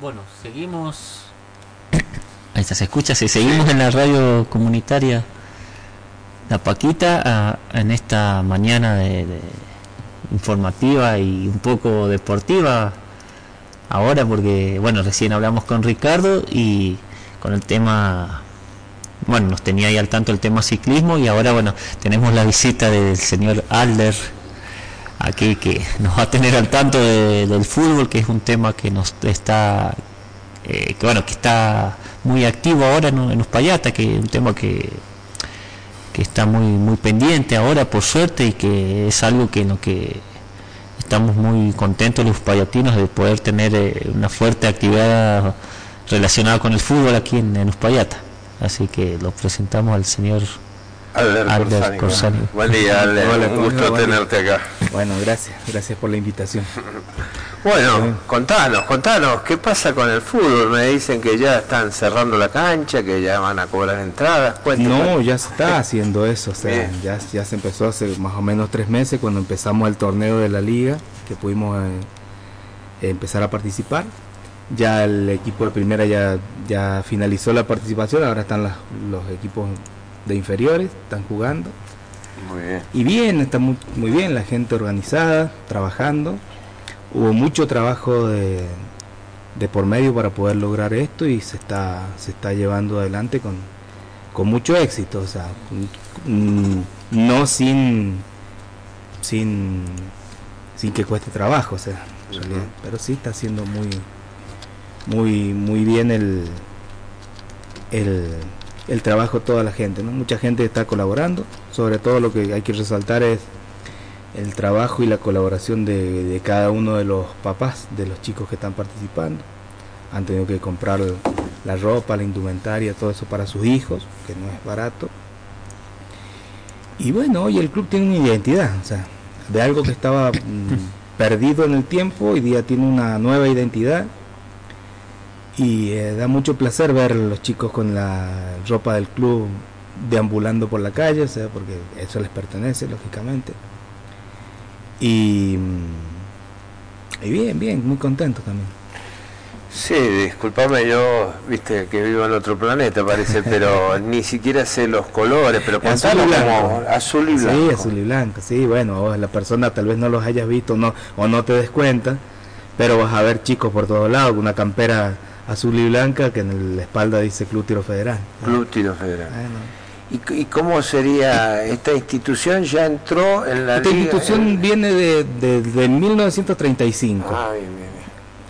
Bueno, seguimos. Ahí está, se escucha, si seguimos en la radio comunitaria La Paquita ah, en esta mañana de, informativa y un poco deportiva. Ahora, porque, bueno, recién hablamos con Ricardo y con el tema bueno, nos tenía ahí al tanto el tema ciclismo y ahora, bueno, tenemos la visita del señor Alder aquí que nos va a tener al tanto del fútbol, que es un tema que nos está, eh, que bueno, que está muy activo ahora en, en Uspallata, que es un tema que, que está muy muy pendiente ahora por suerte y que es algo que en lo que estamos muy contentos los uspallatinos de poder tener eh, una fuerte actividad relacionada con el fútbol aquí en, en Uspallata. Así que lo presentamos al señor Albert, Corsani. Buen día, Albert. un gusto tenerte acá. Bueno, gracias, gracias por la invitación. bueno, contanos, contanos, ¿qué pasa con el fútbol? Me dicen que ya están cerrando la cancha, que ya van a cobrar entradas. no, ya se está haciendo eso, o sea, ya, ya se empezó hace más o menos tres meses cuando empezamos el torneo de la liga, que pudimos eh, empezar a participar. Ya el equipo de primera ya, ya finalizó la participación, ahora están los equipos de inferiores, están jugando. Muy bien. Y bien, está muy, muy bien, la gente organizada, trabajando. Hubo mucho trabajo de, de por medio para poder lograr esto y se está, se está llevando adelante con, con mucho éxito, o sea, no sin, sin, sin que cueste trabajo, o sea, pero sí está haciendo muy, muy, muy bien el, el, el trabajo de toda la gente. ¿no? Mucha gente está colaborando, sobre todo lo que hay que resaltar es el trabajo y la colaboración de, cada uno de los papás de los chicos que están participando. Han tenido que comprar la ropa, la indumentaria, todo eso para sus hijos, que no es barato. Y bueno, hoy el club tiene una identidad, o sea, de algo que estaba mm, perdido en el tiempo, hoy día tiene una nueva identidad y eh, da mucho placer ver a los chicos con la ropa del club deambulando por la calle, o sea, porque eso les pertenece, lógicamente. Y, mm, y bien, bien, muy contento también. Sí, discúlpame, yo, viste, que vivo en otro planeta, parece, pero ni siquiera sé los colores, pero azul y como azul y blanco. Sí, azul y blanco, sí, bueno, la persona tal vez no los hayas visto no, o no te des cuenta, pero vas a ver chicos por todos lados, una campera azul y blanca que en la espalda dice Club Tiro Federal. Club Tiro Federal. ¿Y, cómo sería esta institución? ¿Ya entró en la Esta institución viene de, de, 1935. Ah, bien, bien,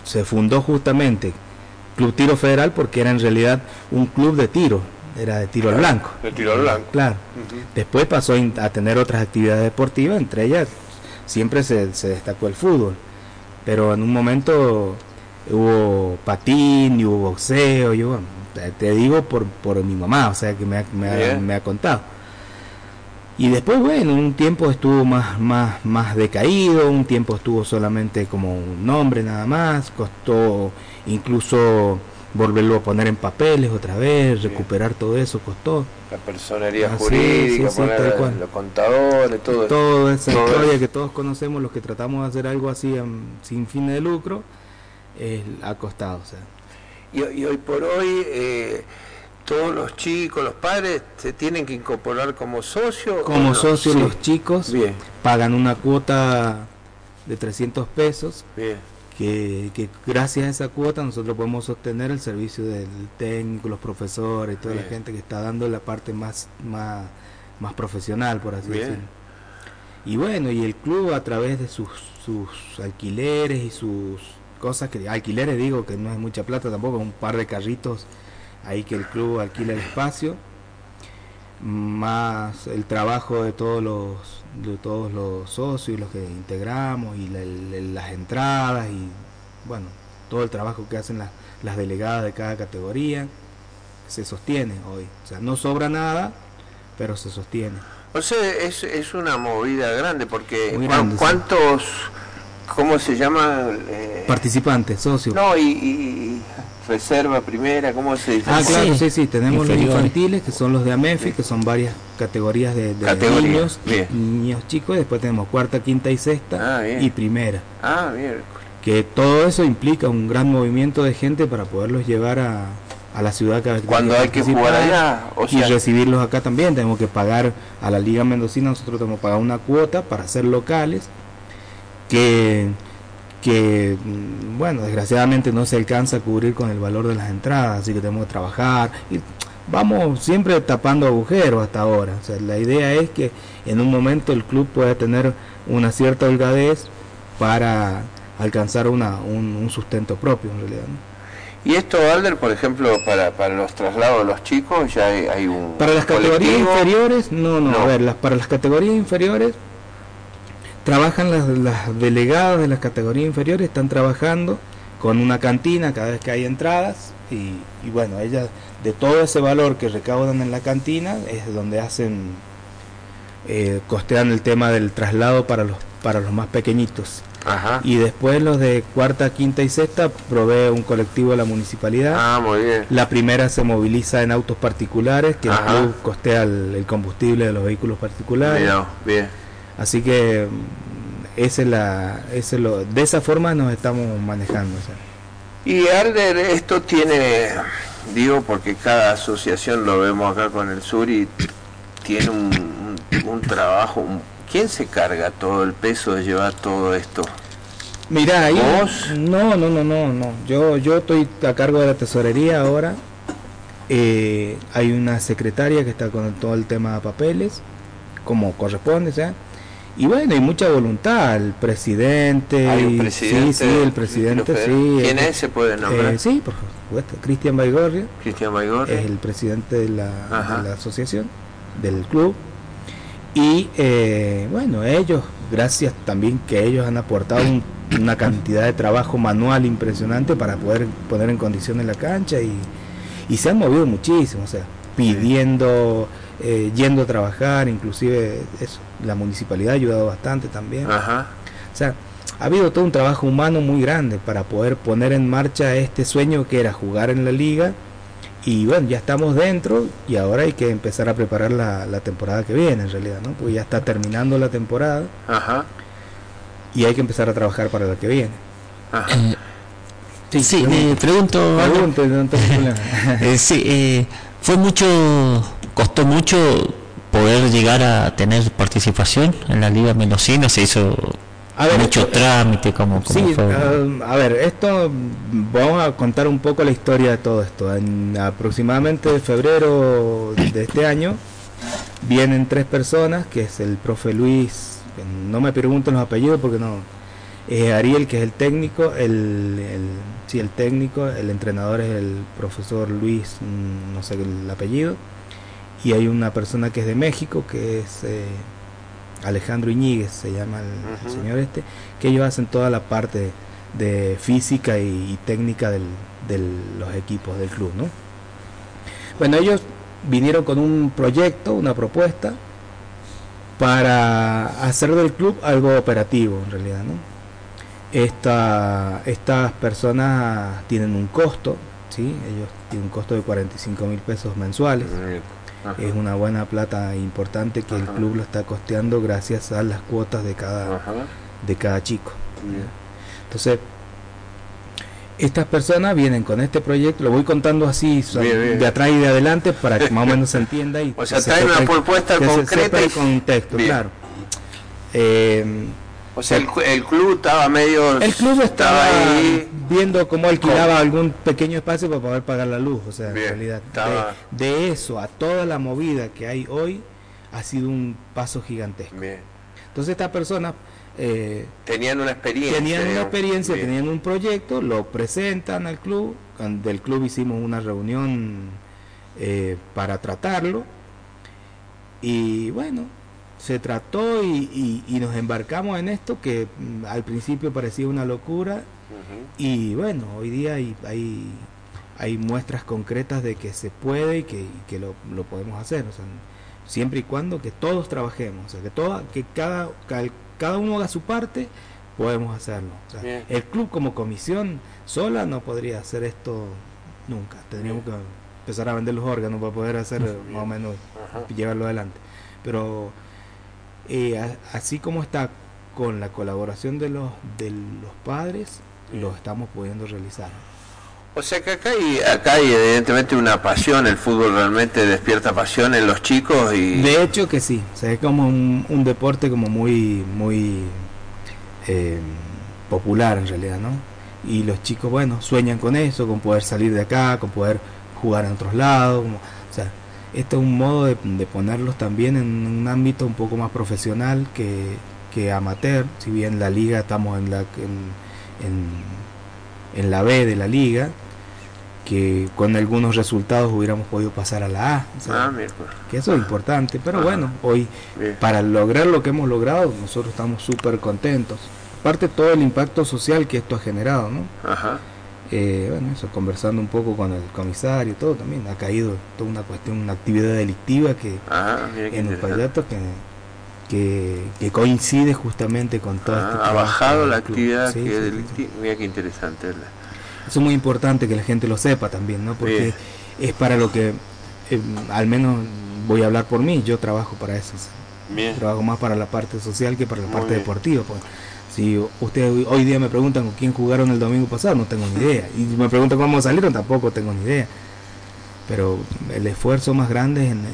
Se fundó justamente Club Tiro Federal porque era en realidad un club de tiro, era de tiro al blanco. De tiro al blanco. Claro. Después pasó a tener otras actividades deportivas, entre ellas siempre se, se destacó el fútbol. Pero en un momento hubo patín y hubo boxeo, yo te digo por, por mi mamá, o sea que me ha, me, ha, contado. Y después, bueno, un tiempo estuvo más, más, más decaído, un tiempo estuvo solamente como un nombre nada más, costó incluso volverlo a poner en papeles otra vez, recuperar todo eso costó. La personería jurídica, los contadores, todo Toda esa historia que todos conocemos, los que tratamos de hacer algo así sin fines de lucro, ha costado. O sea. y, hoy por hoy eh, todos los chicos, los padres se tienen que incorporar como socios. Como socios los chicos pagan una cuota de 300 pesos. Que, que, gracias a esa cuota nosotros podemos sostener el servicio del técnico, los profesores, toda la gente que está dando la parte más, más, más profesional, por así decirlo. Y bueno, y el club a través de sus, sus alquileres y sus cosas que alquileres digo que no es mucha plata tampoco, un par de carritos ahí que el club alquila el espacio, más el trabajo de todos los de todos los socios, los que integramos y las entradas y bueno, todo el trabajo que hacen las, las delegadas de cada categoría se sostiene hoy, o sea, no sobra nada, pero se sostiene. O sea, es, es una movida grande porque ¿cuántos ¿Cómo se llama? Eh, Participantes, socios. No, y, reserva primera, ¿cómo se dice? Ah, claro, sí, sí, tenemos los infantiles, que son los de AMEFI, que son varias categorías de, niños, niños chicos, después tenemos cuarta, quinta y sexta, ah, y primera. Ah, bien. que todo eso implica un gran movimiento de gente para poderlos llevar a, a la ciudad cada vez Cuando hay que jugar allá, o y recibirlos acá también. Tenemos que pagar a la Liga Mendocina, nosotros tenemos que pagar una cuota para ser locales, que, que, bueno, desgraciadamente no se alcanza a cubrir con el valor de las entradas, así que tenemos que trabajar. Y vamos siempre tapando agujeros hasta ahora. O sea, la idea es que en un momento el club pueda tener una cierta holgadez para alcanzar una, un, sustento propio en realidad. Y esto, Alder, por ejemplo, para, para los traslados de los chicos, ya hay, un. Para las categorías inferiores, no, no, a ver, las, para las categorías inferiores, trabajan las, las delegadas de las categorías inferiores, están trabajando con una cantina cada vez que hay entradas, y, y bueno, ellas, de todo ese valor que recaudan en la cantina, es donde hacen, eh, costean el tema del traslado para los, para los más pequeñitos. Y después los de cuarta, quinta y sexta provee un colectivo de la municipalidad. Ah, muy bien. La primera se moviliza en autos particulares, que costea el, combustible de los vehículos particulares. bien. Así que ese es la, ese lo, de esa forma nos estamos manejando. Y Arder, esto tiene, digo porque cada asociación lo vemos acá con el sur y tiene un, un trabajo, un ¿Quién se carga todo el peso de llevar todo esto? Mira, ahí no, no, no, no, no. Yo, yo estoy a cargo de la tesorería ahora. Eh, hay una secretaria que está con todo el tema de papeles, como corresponde, ¿sabes? Y bueno, hay mucha voluntad, el presidente. ¿Hay presidente? Sí, sí, el presidente, sí. ¿Quién es? ¿Se puede nombrar? Eh, sí, por supuesto. Cristian Baigorria. Cristian Baigorria. Es el presidente de la, de la asociación, del club. Y eh, bueno, ellos, gracias también que ellos han aportado una cantidad de trabajo manual impresionante para poder poner en condiciones la cancha y, se han movido muchísimo, o sea, pidiendo, eh, yendo a trabajar, inclusive eso, la municipalidad ha ayudado bastante también. Ajá. O sea, ha habido todo un trabajo humano muy grande para poder poner en marcha este sueño que era jugar en la liga y bueno, ya estamos dentro y ahora hay que empezar a preparar la, la temporada que viene, en realidad, ¿no? Porque ya está terminando la temporada. Ajá. Y hay que empezar a trabajar para la que viene. Ajá. Eh, sí, sí me pregunto. No eh, sí, eh, fue mucho, costó mucho poder llegar a tener participación en la Liga Mendocina, se hizo mucho trámite como, sí, a ver esto vamos a contar un poco la historia de todo esto. En aproximadamente febrero de este año vienen tres personas que es el profe Luis no me pregunten los apellidos porque no es Ariel que es el técnico el, el sí el técnico el entrenador es el profesor Luis mm, no sé el apellido y hay una persona que es de México que es eh, Alejandro Iñiguez se llama el, señor este, que ellos hacen toda la parte de física y, técnica de los equipos del club, ¿no? Bueno, ellos vinieron con un proyecto, una propuesta para hacer del club algo operativo en realidad, ¿no? Esta, estas personas tienen un costo, ¿sí? Ellos tienen un costo de 45 mil pesos mensuales es una buena plata importante que el club lo está costeando gracias a las cuotas de cada de cada chico. Entonces estas personas vienen con este proyecto, lo voy contando así de atrás y de adelante para que más o menos se entienda y o sea, trae una propuesta concreta y contexto, claro. Eh, o sea, el, club estaba medio... El club estaba, ahí viendo cómo alquilaba algún pequeño espacio para poder pagar la luz. O sea, en realidad, de, eso a toda la movida que hay hoy, ha sido un paso gigantesco. Entonces estas personas... Eh, tenían una experiencia. Tenían una experiencia, tenían un proyecto, lo presentan al club. Del club hicimos una reunión eh, para tratarlo. Y bueno, se trató y, nos embarcamos en esto que mm, al principio parecía una locura. Y bueno, hoy día hay, hay, hay, muestras concretas de que se puede y que, que lo, lo, podemos hacer, o sea, siempre y cuando que todos trabajemos, o sea, que, toda, que cada, cada uno haga su parte, podemos hacerlo. el club como comisión sola no podría hacer esto nunca, tendríamos que empezar a vender los órganos para poder hacer más o menos, llevarlo adelante. Pero eh, así como está con la colaboración de los, de los padres, lo estamos pudiendo realizar. O sea que acá hay, acá hay evidentemente una pasión, el fútbol realmente despierta pasión en los chicos y... De hecho que sí, o sea, es como un, un deporte como muy, muy eh, popular en realidad, ¿no? Y los chicos, bueno, sueñan con eso, con poder salir de acá, con poder jugar en otros lados, como, o sea, esto es un modo de, de ponerlos también en un ámbito un poco más profesional que, que amateur, si bien la liga estamos en la en, en, en la B de la liga, que con algunos resultados hubiéramos podido pasar a la A. o sea, Ah, mira. que eso es importante, pero Ajá. bueno, hoy Bien. para lograr lo que hemos logrado, nosotros estamos súper contentos. Aparte todo el impacto social que esto ha generado, ¿no? Ajá. Eh, bueno, eso, conversando un poco con el comisario, todo también, ha caído toda una cuestión, una actividad delictiva que qué en. Payato que, que, que coincide justamente con todo Ah, este ha bajado la actividad Sí, que sí, es sí, delictiva. Mira qué interesante. Eso es muy importante que la gente lo sepa también, ¿no? Porque Bien. es para lo que, eh, al menos voy a hablar por mí, yo trabajo para eso. Bien. trabajo más para la parte social que para la Muy parte bien. deportiva. pues. Si ustedes hoy- día me preguntan con quién jugaron el domingo pasado, no tengo ni idea. Y me preguntan cómo salieron, tampoco tengo ni idea. Pero el esfuerzo más grande es en, en-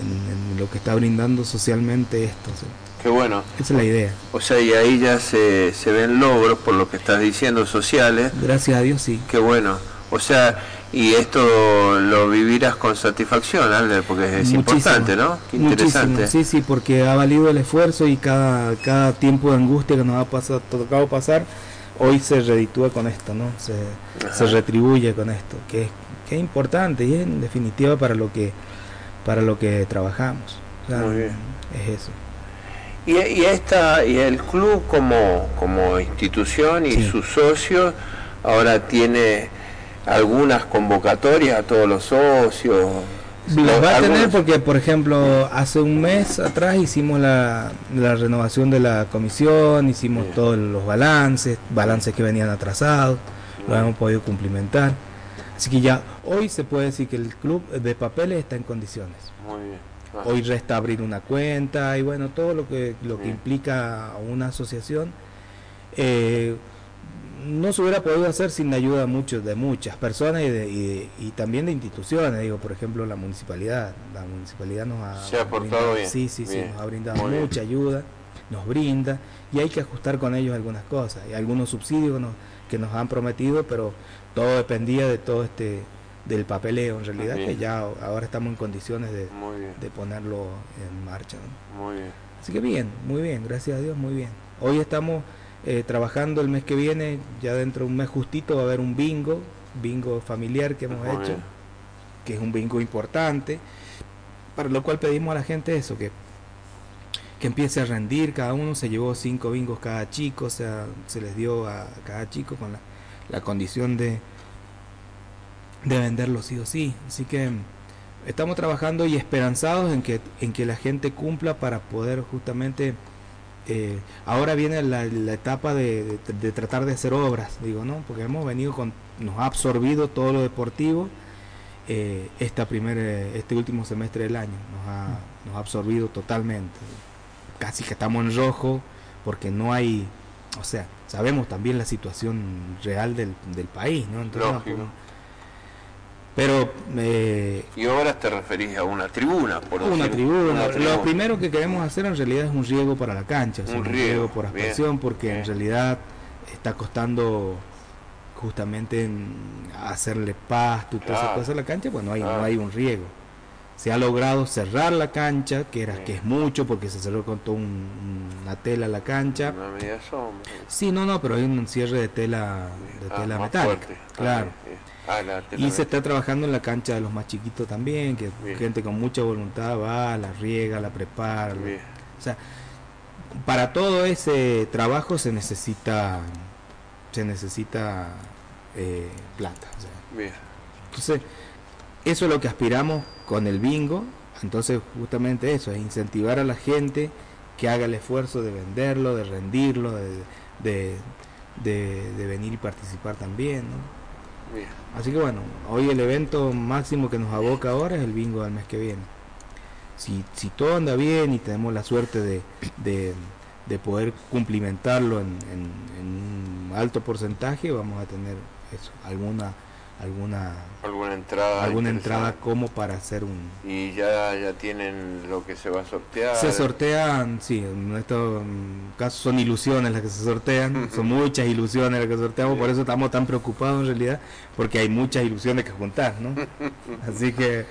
en lo que está brindando socialmente esto. ¿sí? Qué bueno. Esa es la idea. O sea, y ahí ya se, se ven logros por lo que estás diciendo sociales. Gracias a Dios, sí. Qué bueno. O sea, y esto lo vivirás con satisfacción, Ale, porque es Muchísimo, importante, ¿no? Qué interesante. Muchísimo, sí, sí, porque ha valido el esfuerzo y cada, cada tiempo de angustia que nos ha pasado, tocado pasar, hoy se reditúa con esto, ¿no? Se, se retribuye con esto, que es, que es importante y es en definitiva para lo que para lo que trabajamos. O sea, Muy bien. Es eso. Y, y esta y el club como como institución y Sí. sus socios ahora tiene algunas convocatorias a todos los socios. Las va a tener porque, por ejemplo, hace un mes atrás hicimos la, la renovación de la comisión, hicimos Bien. todos los balances, balances que venían atrasados, los hemos podido cumplimentar. Así que ya hoy se puede decir que el club de papeles está en condiciones. Muy bien. Hoy resta abrir una cuenta y bueno, todo lo que, lo que Bien. implica una asociación. eh, no se hubiera podido hacer sin la ayuda de, muchos, de muchas personas y, de- y de- y también de instituciones, digo, por ejemplo, la municipalidad. La municipalidad nos ha, Se ha portado brindado- bien. Sí, sí, sí, nos ha brindado Muy bien. mucha ayuda, nos brinda y hay que ajustar con ellos algunas cosas. Y algunos subsidios que nos, que nos han prometido, pero todo dependía de todo este del papeleo en realidad, que ya ahora estamos en condiciones de, de ponerlo en marcha. ¿no? Muy bien. Así que bien, muy bien, gracias a Dios, muy bien. Hoy estamos eh, trabajando el mes que viene, ya dentro de un mes justito va a haber un bingo, bingo familiar que hemos Muy hecho, bien. que es un bingo importante, para lo cual pedimos a la gente eso, que, que empiece a rendir, cada uno se llevó cinco bingos cada chico, o sea, se les dio a cada chico con la, la condición de, de venderlo sí o sí. Así que mm, estamos trabajando y esperanzados en que, en que la gente cumpla para poder justamente... eh, ahora viene la, la etapa de, de- de tratar de hacer obras, digo, ¿no? Porque hemos venido con... Nos ha absorbido todo lo deportivo eh, esta primer, eh, este último semestre del año. Nos ha, nos ha absorbido totalmente. Casi que estamos en rojo porque no hay... O sea, sabemos también la situación real del, del país, ¿no? Entonces, pero eh, Y ahora te referís a una tribuna, por una decir- tribuna. una Lo tribuna. primero que queremos hacer en realidad es un riego para la cancha, o sea, Un un, riego, riego, por bien, aspersión, porque bien. en realidad está costando justamente en hacerle pasto y todas esas Claro. cosas a la cancha, pues no hay, Claro. no hay un riego. Se ha logrado cerrar la cancha, que era Bien. que es mucho porque se cerró con toda un- una tela la cancha. Una media sombra. Sí, no, no, pero hay un cierre de tela de Ah, tela metálica. fuerte. Ah, Claro. Ah, la Y se está trabajando en la cancha de los más chiquitos también, que Bien. gente con mucha voluntad va, la riega, la prepara. Bien. O sea, para todo ese trabajo se necesita se necesita eh, plata. o sea. Bien. Entonces, eso es lo que aspiramos con el bingo. Entonces, justamente eso, es incentivar a la gente que haga el esfuerzo de venderlo, de rendirlo, de, de, de- de venir y participar también. ¿no? Así que bueno, hoy el evento máximo que nos aboca ahora es el bingo del mes que viene. Si, si todo anda bien y tenemos la suerte de, de, de poder cumplimentarlo en, en, en un alto porcentaje, vamos a tener eso, alguna alguna alguna entrada alguna entrada como para hacer un y ya ya tienen lo que se va a sortear. Se sortean sí en estos casos son ilusiones las que se sortean son muchas ilusiones las que sorteamos por eso estamos tan preocupados en realidad porque hay muchas ilusiones que juntar no así que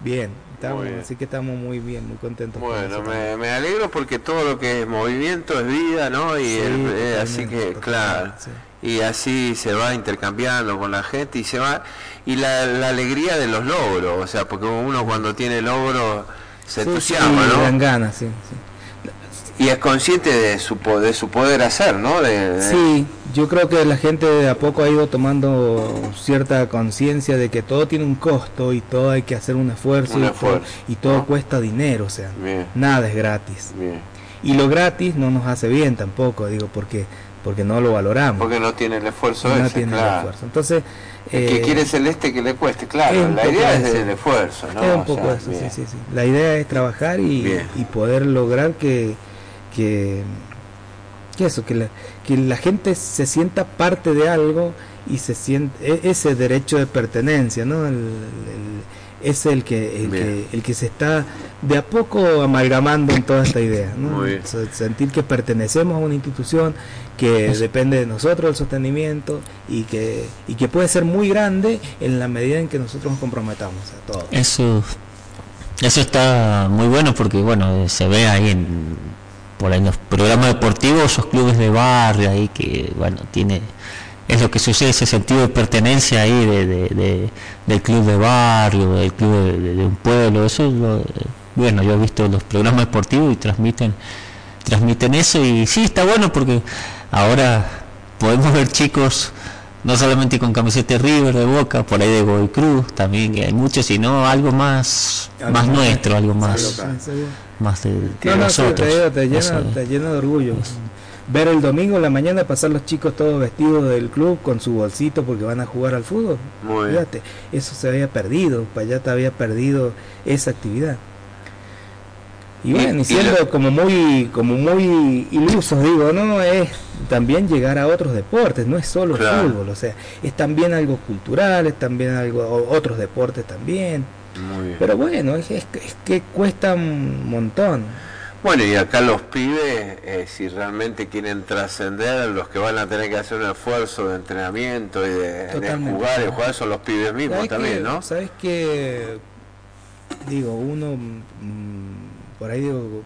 bien, estamos, bien. así que estamos muy bien muy contentos con bueno me, me alegro porque todo lo que es movimiento es vida no y Sí, el- eh, así que claro. sí. Y así se va intercambiando con la gente y se va y la, la alegría de los logros o sea porque uno cuando tiene logros se Sí, entusiasma sí, no dan ganas sí, sí. y es consciente de su de su poder hacer no de, de- Sí, yo creo que la gente de a poco ha ido tomando cierta conciencia de que todo tiene un costo y todo hay que hacer un esfuerzo, Un y, esfuerzo, todo, y todo ¿no? cuesta dinero, o sea, bien nada es gratis. bien Y lo gratis no nos hace bien tampoco, digo, porque porque no lo valoramos. porque no tiene el esfuerzo no ese tiene el claro esfuerzo. Entonces, el que eh, quiere celeste que le cueste claro la idea es del esfuerzo no es un O poco sea, eso, sí, sí, sí. La idea es trabajar y, y poder lograr que, que, que eso, que la, que la gente se sienta parte de algo y se siente e- ese derecho de pertenencia, ¿no? El, el- es el que, el que el que se está de a poco amalgamando en toda esta idea, ¿no? Muy bien. Se- Sentir que pertenecemos a una institución que depende de nosotros el sostenimiento y que y que puede ser muy grande en la medida en que nosotros nos comprometamos a todo. Eso, eso está muy bueno porque bueno se ve ahí en por ahí en los programas deportivos esos clubes de barrio ahí que bueno tiene es lo que sucede ese sentido de pertenencia ahí de, de- de- del club de barrio del club de, de- de un pueblo eso es lo- eh, bueno yo he visto los programas deportivos y transmiten transmiten eso y sí está bueno porque ahora podemos ver chicos no solamente con camiseta de River de Boca por ahí de Godoy Cruz también que hay muchos sino algo más Algo más más nuestro algo más más de, de No, no, sí, nosotros te, digo, te llena, Eso, te llena de orgullo. Ver el domingo en la mañana pasar los chicos todos vestidos del club con su bolsito porque van a jugar al fútbol. Muy. Fíjate, eso se había perdido, Payata había perdido esa actividad. Y bueno, y siendo como muy como muy ilusos, digo, no, es también llegar a otros deportes, no es solo Claro. fútbol, o sea, es también algo cultural, es también algo otros deportes también. Muy bien. Pero bueno, es, es- es que cuesta un montón. Bueno, y acá los pibes, eh, si realmente quieren trascender, los que van a tener que hacer un esfuerzo de entrenamiento y de, jugar y jugar son los pibes mismos ¿Sabes también? ¿no? ¿Sabes que Digo, uno, mm, por ahí digo,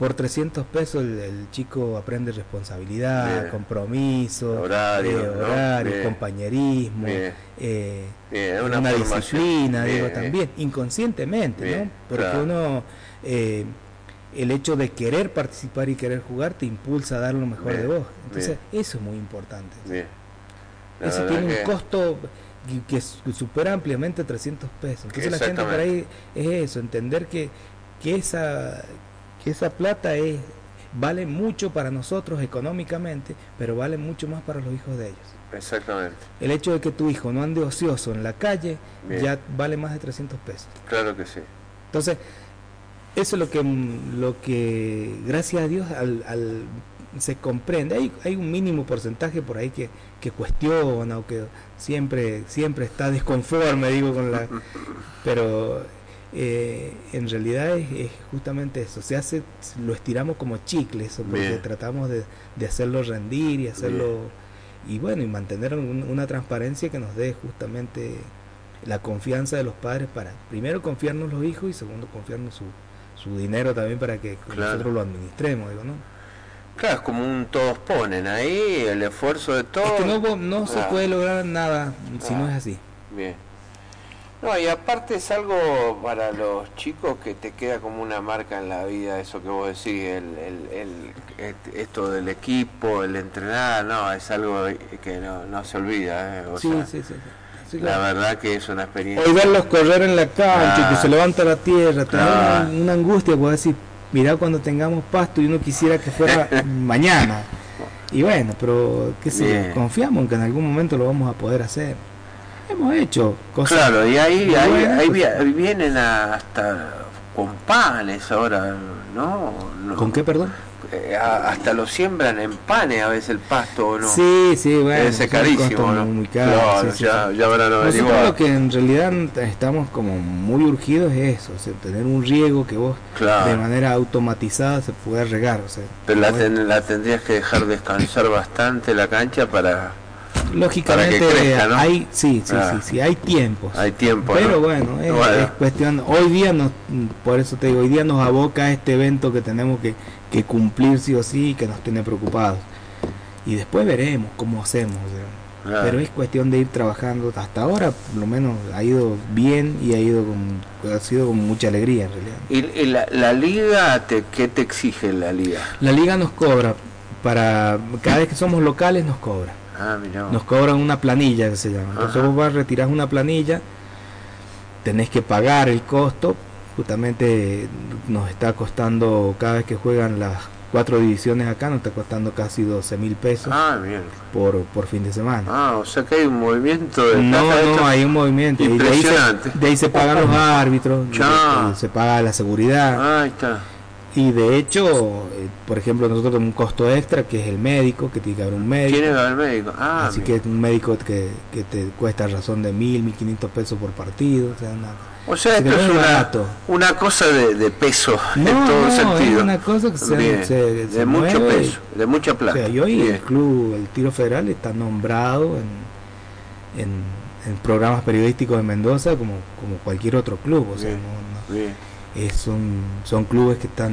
por 300 pesos el, el chico aprende responsabilidad, Bien. compromiso, Horario, eh, horario, compañerismo, Bien. eh, Bien, es una, disciplina, digo, también, inconscientemente, ¿no? Porque claro. uno, eh, el hecho de querer participar y querer jugar te impulsa a dar lo mejor Bien, de vos. Entonces, eso es muy importante. Bien. Eso tiene un costo que, que su- supera ampliamente 300 pesos. Entonces la gente por ahí es eso, entender que, que esa que esa plata es vale mucho para nosotros económicamente, pero vale mucho más para los hijos de ellos. Exactamente, El hecho de que tu hijo no ande ocioso en la calle Bien. ya vale más de 300 pesos. claro que sí. Entonces, eso es lo que, lo que gracias a Dios, al, al- se comprende. Hay, hay un mínimo porcentaje por ahí que, que cuestiona o que siempre, siempre está desconforme, digo, con la... Pero eh, en realidad es, es justamente eso. Se hace, lo estiramos como chicle, eso, porque Bien. tratamos de, de hacerlo rendir y hacerlo... Y bueno, y mantener un- una transparencia que nos dé justamente la confianza de los padres para, primero, confiarnos los hijos y segundo, confiarnos su, su dinero también para que Claro. nosotros lo administremos, digo, ¿no? Claro, es como un todos ponen ahí, el esfuerzo de todos. Es que no, no se Ah, puede lograr nada si no Ah. es así. Bien. No, y aparte es algo para los chicos que te queda como una marca en la vida, eso que vos decís, el, el, el- esto del equipo, el entrenar, no, es algo que no, no se olvida. ¿eh? O Sí, sea, sí, sí. sí. Sí, La verdad que es una experiencia. Hoy verlos correr en la cancha Ah. que se levanta la tierra, te da Ah. una, una angustia, puedo decir, mirá cuando tengamos pasto y uno quisiera que fuera mañana. Y bueno, pero qué sé, Bien. confiamos en que en algún momento lo vamos a poder hacer. Hemos hecho cosas. Claro, y ahí, ahí, buenas, ahí pues. vi- ahí vienen hasta con panes ahora, ¿no? No. ¿Con qué, perdón? Eh, hasta lo siembran en panes a veces el pasto o no. Sí, sí, bueno. Debe ser carísimo, ¿no? muy, caros, Claro, sí, sí, ya, sí. ya habrán Nosotros lo que en realidad estamos como muy urgidos es eso, o sea, tener un riego que vos Claro. de manera automatizada se pueda regar. O sea, Pero la, ten- la tendrías que dejar descansar bastante la cancha para... lógicamente hay, sí, sí, Ah. sí, sí, hay tiempos. Hay tiempo, Pero ¿no? bueno, es, Bueno. es cuestión, hoy día nos, por eso te digo, hoy día nos aboca a este evento que tenemos que, que cumplir sí o sí que nos tiene preocupados. Y después veremos cómo hacemos. o sea. Claro. Pero es cuestión de ir trabajando. Hasta ahora, por lo menos, ha ido bien y ha ido con, ha sido con mucha alegría en realidad. ¿Y, y la, la liga, te, qué te exige la liga? La liga nos cobra para cada vez que somos locales nos cobra. Ah. Nos cobran una planilla que se llama. Entonces Ajá. vos vas, retirás una planilla, tenés que pagar el costo. Justamente nos está costando, cada vez que juegan las cuatro divisiones acá, nos está costando casi 12 mil pesos Ah, bien. por, por fin de semana. Ah, o sea que hay un movimiento de No, no, hay un movimiento. Y de ahí, Impresionante. se, de ahí se pagan los árbitros, se paga la seguridad. Ah, ahí está. Y de hecho, eh, por ejemplo, nosotros tenemos un costo extra que es el médico, que tiene que haber un médico. ¿Quién era el médico? Ah, Así mira. que es un médico que, que te cuesta razón de mil, mil quinientos pesos por partido. O sea, una- O sea, que esto es una, una cosa de, de peso en todo no, sentido. es una cosa que se, Bien, se- de mucho peso, de mucha O plata. sea, y hoy Bien. el club, el Tiro Federal, está nombrado en, en, en programas periodísticos de Mendoza como, como cualquier otro club. O sea, Bien. no- no- Bien. Es- son, son clubes que están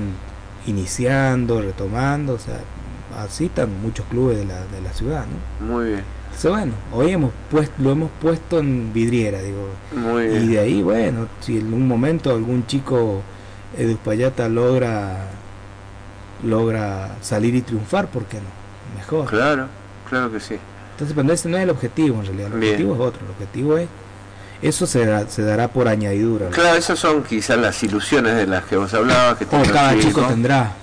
iniciando, retomando, o sea, así están muchos clubes de la, de la ciudad, ¿no? Muy bien. Entonces, bueno, hoy hemos puesto, lo hemos puesto en vidriera, digo, Muy y bien. de ahí, bueno, si en un momento algún chico de Uspallata logra logra salir y triunfar, ¿por qué no? Mejor. Claro, claro que sí. Entonces, pero ese no es el objetivo en realidad, el Bien. objetivo es otro, el objetivo es, eso se, dará- se dará por añadidura. ¿no? Claro, esas son quizás las ilusiones de las que vos hablabas. Que cada chico tendrá.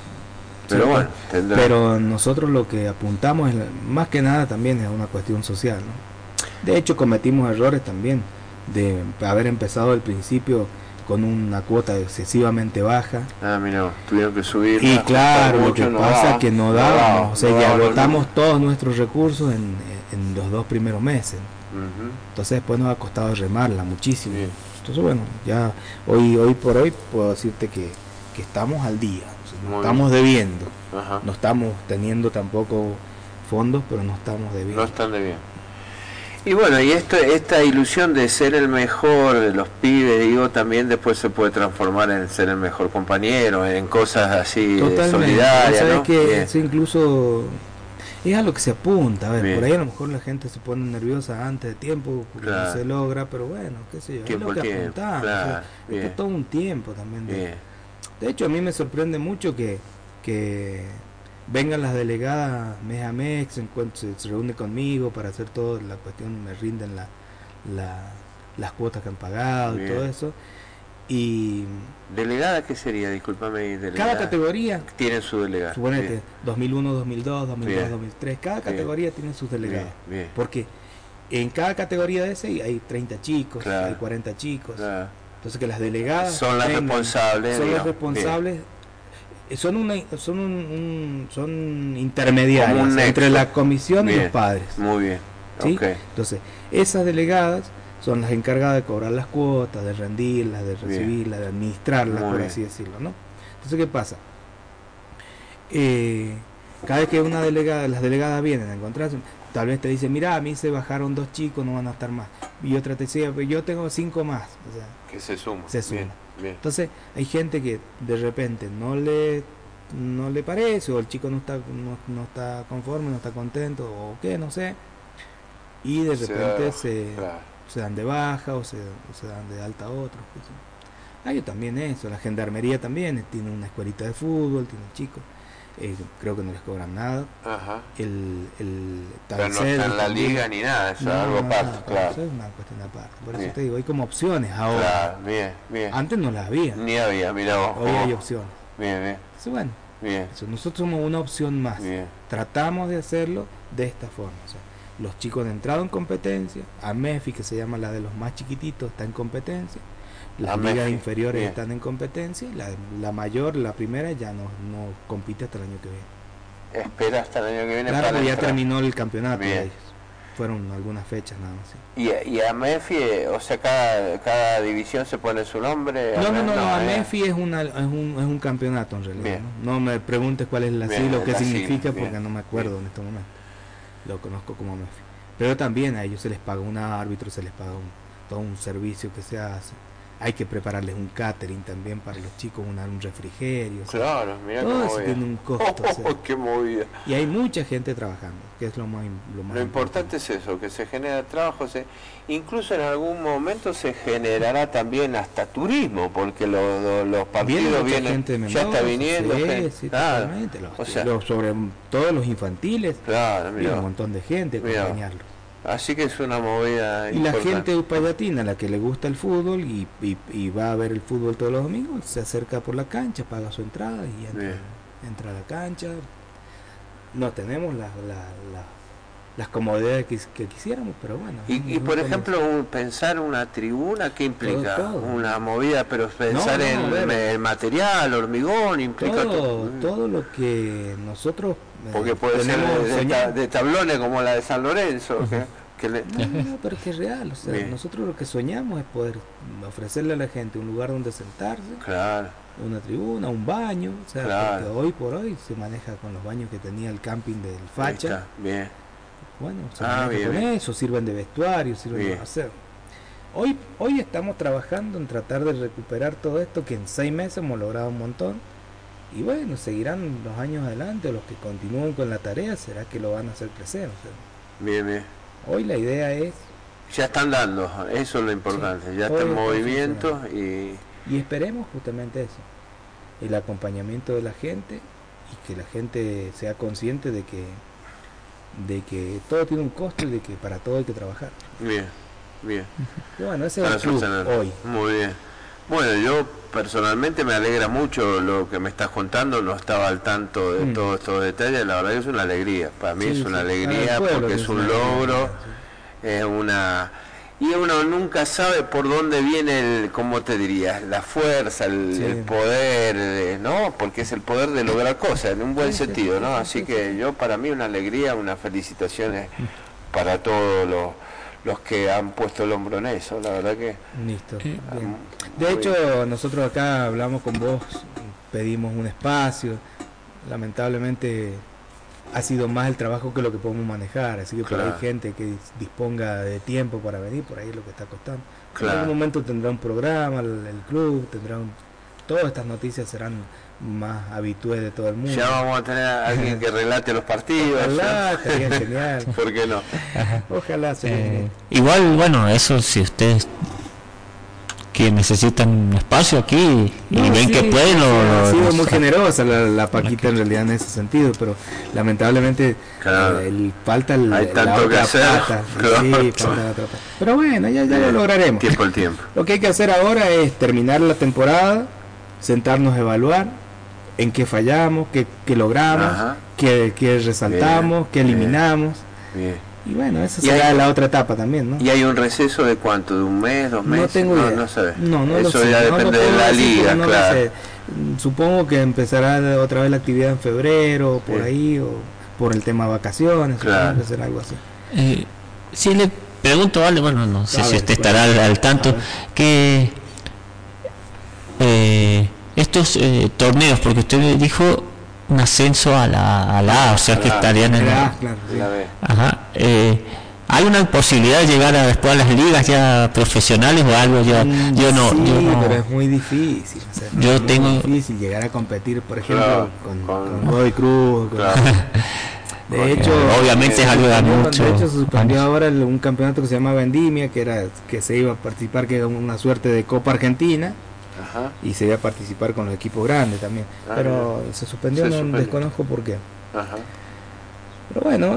Pero ¿cierto? bueno, tendrá. Pero nosotros lo que apuntamos es, más que nada también es una cuestión social. ¿no? De hecho, cometimos errores también de haber empezado al principio con una cuota excesivamente baja. Ah, mira, tuvieron que subir. Y claro, lo que no pasa es que no dábamos, o sea no agotamos todos nuestros recursos en, en los dos primeros meses. Entonces después nos ha costado remarla muchísimo. Bien. Entonces bueno, ya hoy hoy por hoy puedo decirte que, que estamos al día, no estamos debiendo. Ajá. No estamos teniendo tampoco fondos, pero no estamos debiendo. No están de bien. Y bueno, y esto, esta ilusión de ser el mejor de los pibes, digo, también después se puede transformar en ser el mejor compañero, en cosas así Totalmente. solidarias, Sabes ¿no? que Bien. eso incluso es a lo que se apunta. A ver, Bien. por ahí a lo mejor la gente se pone nerviosa antes de tiempo porque Claro. no se logra, pero bueno, qué sé yo, es lo que tiempo, apuntamos. o sea, es que todo un tiempo también. De, hecho, a mí me sorprende mucho que, que vengan las delegadas mes a mes, se, se, se reúnen conmigo para hacer toda la cuestión, me rinden la, la- las cuotas que han pagado y todo eso. Y ¿Delegada qué sería? Discúlpame, delegada. cada categoría Tienen su delegada. Suponete, Bien, 2001, 2002, 2002, Bien. 2003, cada Bien. categoría tiene sus delegados. bien, bien. Porque en cada categoría de ese hay 30 chicos, Claro. hay 40 chicos. Claro. Entonces que las delegadas Son las tengan- responsables. son las digamos. responsables, eh, son una, son un, un- son intermediarias entre la comisión y Bien. los padres. Bien. Muy bien. ¿sí? Ok. Entonces, esas delegadas son las encargadas de cobrar las cuotas, de rendirlas, de Bien. recibirlas, de administrarlas, Muy por bien. así decirlo, ¿no? Entonces, ¿qué pasa? Eh, cada vez que una delegada, las delegadas vienen a encontrarse, tal vez te dicen, mira, a mí se bajaron dos chicos, no van a estar más. Y otra te decía, "Pero yo tengo cinco más. O sea, Que se suma. Se suma. Bien, bien. entonces, hay gente que de repente no le no le parece o el chico no está no, no está conforme, no está contento o qué, no sé. Y de repente se, Claro. Se dan de baja o se, o se dan de alta a otros. qué sé yo. También eso, la gendarmería también eh, tiene una escuelita de fútbol, tiene chicos, eh, creo que no les cobran nada. Ajá. El, el Pero no está en la también- liga ni nada, eso No, es algo no, aparte, claro. Eso es una cuestión aparte. Por eso te digo, hay como opciones ahora. Claro, bien, bien. Antes no las había. Ni había, mira vos. Hoy hay opciones. Bien, bien, Entonces, bueno, bien, eso, nosotros somos una opción más. bien. Tratamos de hacerlo de esta forma. o sea, los chicos han entrado en competencia, AMEFI, que se llama la de los más chiquititos, está en competencia. las Amefi, ligas inferiores bien. están en competencia la, la mayor, la primera, ya no, no compite hasta el año que viene. Espera hasta el año que viene Claro, para ya entrar. terminó el campeonato de ellos. Fueron algunas fechas nada más. sí. Y, y a Mefi, eh, o sea, cada, cada división se pone su nombre. No, no, no, no, eh. AMEFI es, una, es, un, es un campeonato en realidad. ¿no? No me preguntes cuál es la sigla o qué significa bien, porque no me acuerdo bien. en este momento. Lo conozco como AMEFI. Pero también a ellos se les paga un árbitro, se les paga todo un servicio que se hace. Hay que prepararles un catering también para los chicos, una- un refrigerio. o sea, Claro, mira Todo eso movida. tiene un costo, o sea. Oh, qué movida. Y hay mucha gente trabajando, que es lo más, lo más Lo importante es eso, que se genera trabajo, se, incluso en algún momento se generará también hasta turismo, porque lo- lo- los partidos vienen, gente de ya está viniendo, sí, gente- sí, claro, totalmente, los- o sea, los- sobre todos los infantiles, claro, viene un mira, montón de gente Mira. acompañarlos. Así que es una movida Y la gente upayatina, la que le gusta el fútbol y, y- y va a ver el fútbol todos los domingos, se acerca por la cancha, paga su entrada y entra, a la cancha. No tenemos la- la- la- las comodidades que, que quisiéramos, pero bueno. Y, por ejemplo, un- pensar una tribuna, ¿qué implica? Todo, todo. Una movida, pero pensar no, en el material, hormigón, implica todo, todo lo que nosotros Porque puede ser de, tablones como la de San Lorenzo, que, que le- No, no, pero es que es real. O sea, Bien. nosotros lo que soñamos es poder ofrecerle a la gente un lugar donde sentarse, claro, una tribuna, un baño. O sea, Claro. porque hoy por hoy se maneja con los baños que tenía el camping del Facha. bien, Bueno, se Ah, bien, con bien. eso, sirven de vestuario, sirven Bien. de hacer. Hoy, hoy estamos trabajando en tratar de recuperar todo esto que en seis meses hemos logrado un montón. Y bueno, seguirán los años adelante, o los que continúen con la tarea, será que lo van a hacer sea, bien, bien. hoy la idea es Ya están dando, eso es lo importante, ya todo está en movimiento y Y esperemos justamente eso, el acompañamiento de la gente y que la gente sea consciente de que de que todo tiene un costo y de que para todo hay que trabajar. bien, bien. Bueno, ese es el club hoy. Muy bien. Bueno, yo personalmente me alegra mucho lo que me estás contando, no estaba al tanto de Mm. todos estos detalles, la verdad que es una alegría, para mí Sí, es una sí. alegría porque que es un logro, es una... Y uno nunca sabe por dónde viene el, ¿cómo te dirías? La fuerza, el, el poder, eh, ¿no? Porque es el poder de lograr cosas, en un buen sentido, ¿no? sí, Así sí, que yo, para mí, una alegría, unas felicitaciones para todos los, los que han puesto el hombro en eso, la verdad que... Listo. Eh, bien. De hecho, nosotros acá hablamos con vos, pedimos un espacio. Lamentablemente ha sido más el trabajo que lo que podemos manejar, así que por ahí Claro. hay gente que disponga de tiempo para venir, por ahí es lo que está costando. En Claro. algún momento tendrá un programa, el, el club, tendrá un... Todas estas noticias serán más habituales de todo el mundo. Ya vamos a tener a alguien que relate los partidos. Ojalá, estaría genial. ¿Por qué no? Ojalá sería Eh, igual, bueno, eso si ustedes que necesitan espacio aquí y No, ven sí, que pueden, sí, lo, ha sido lo muy sa- generosa la, la Paquita en realidad en ese sentido, pero lamentablemente Claro. eh, el- falta el, Hay la tanto que otra hacer, pata. claro. Sí, falta la otra pata. Pero bueno, ya, ya lo lograremos. Tiempo al tiempo. Lo que hay que hacer ahora es terminar la temporada, sentarnos a evaluar en qué fallamos, qué, qué logramos, qué, qué resaltamos, Bien, qué eliminamos. Bien. Y bueno, esa será la otra etapa también, ¿no? ¿Y hay un receso de cuánto? ¿De un mes, dos meses? No tengo idea. No, sabes. No, no lo Eso sé. ya No depende de la decir liga, no lo claro. sé. Supongo que empezará otra vez la actividad en febrero, o por Sí. ahí, o por el tema de vacaciones, Claro. será algo así. Eh, si le pregunto, vale, bueno, no sé A si ver, usted estará al, al tanto, que eh, estos eh, torneos, porque usted me dijo un ascenso a la, a la A, o sea que estarían en la... claro, sí. La B. Ajá, eh, ¿Hay una posibilidad de llegar a, después a las ligas ya profesionales o algo? Ya, Mm, yo no, sí, yo no- pero es muy difícil. o sea, Yo es muy tengo- difícil llegar a competir, por ejemplo, Claro, con, con- con Godoy Cruz. con- Claro. De hecho, obviamente es algo de mucho de hecho, suspendió años. ahora el- un campeonato que se llama Vendimia, que era que se iba a participar, que era una suerte de Copa Argentina, Ajá. y se iba a participar con los equipos grandes también. Ah, pero se suspendió, Se no suspendió. desconozco por qué. Ajá. Pero bueno,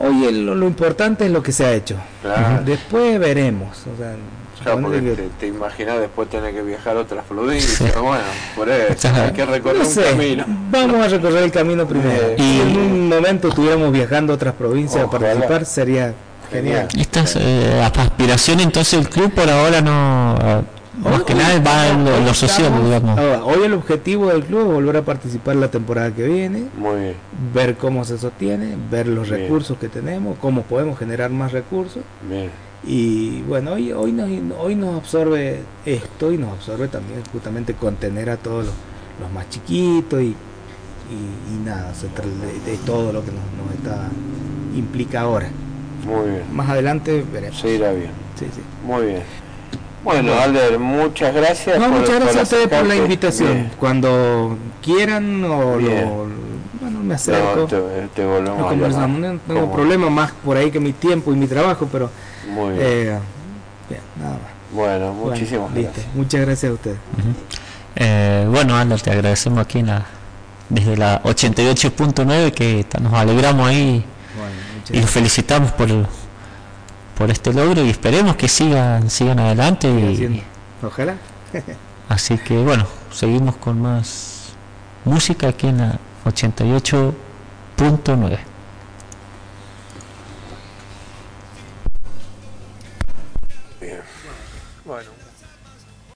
hoy el- lo importante es lo que se ha hecho. Claro. Después veremos. O sea, Claro, porque que- te, te imaginas después tener que viajar a otras provincias. Bueno, por eso hay que recorrer no un sé, camino. vamos a recorrer el camino primero. Eh, Si y- en un momento estuviéramos viajando a otras provincias Ojalá. a participar, sería genial. Genial. Estas eh, aspiraciones, entonces el club por ahora no... más que nada va en lo, lo social, estamos- digamos. ahora, hoy el objetivo del club es volver a participar la temporada que viene, Muy bien, ver cómo se sostiene, ver los Bien. recursos que tenemos, cómo podemos generar más recursos. bien. Y bueno, hoy, hoy, nos, hoy nos absorbe esto y nos absorbe también justamente contener a todos los, los más chiquitos y, y, y nada, se de, de todo lo que nos, nos está implica ahora. Muy bien. Más adelante veremos. Se irá bien. Sí, sí. Muy bien. Bueno, Alder, muchas gracias. No, por- muchas por gracias a ustedes por la invitación. Bien. Cuando quieran o Bien. lo, bueno, me acerco. No, te, te volvemos nos conversamos. No tengo ¿Cómo? problema más por ahí que mi tiempo y mi trabajo, pero Muy bien. eh, bien, nada más. bueno, Bueno, muchísimas listo. gracias. Muchas gracias a ustedes. Ujú. Eh, bueno, Ander, te agradecemos aquí en la, desde la 88.9 que nos alegramos ahí Bueno, y los felicitamos por por este logro y esperemos que sigan sigan adelante y. Ojalá. así que bueno seguimos con más música aquí en la 88.9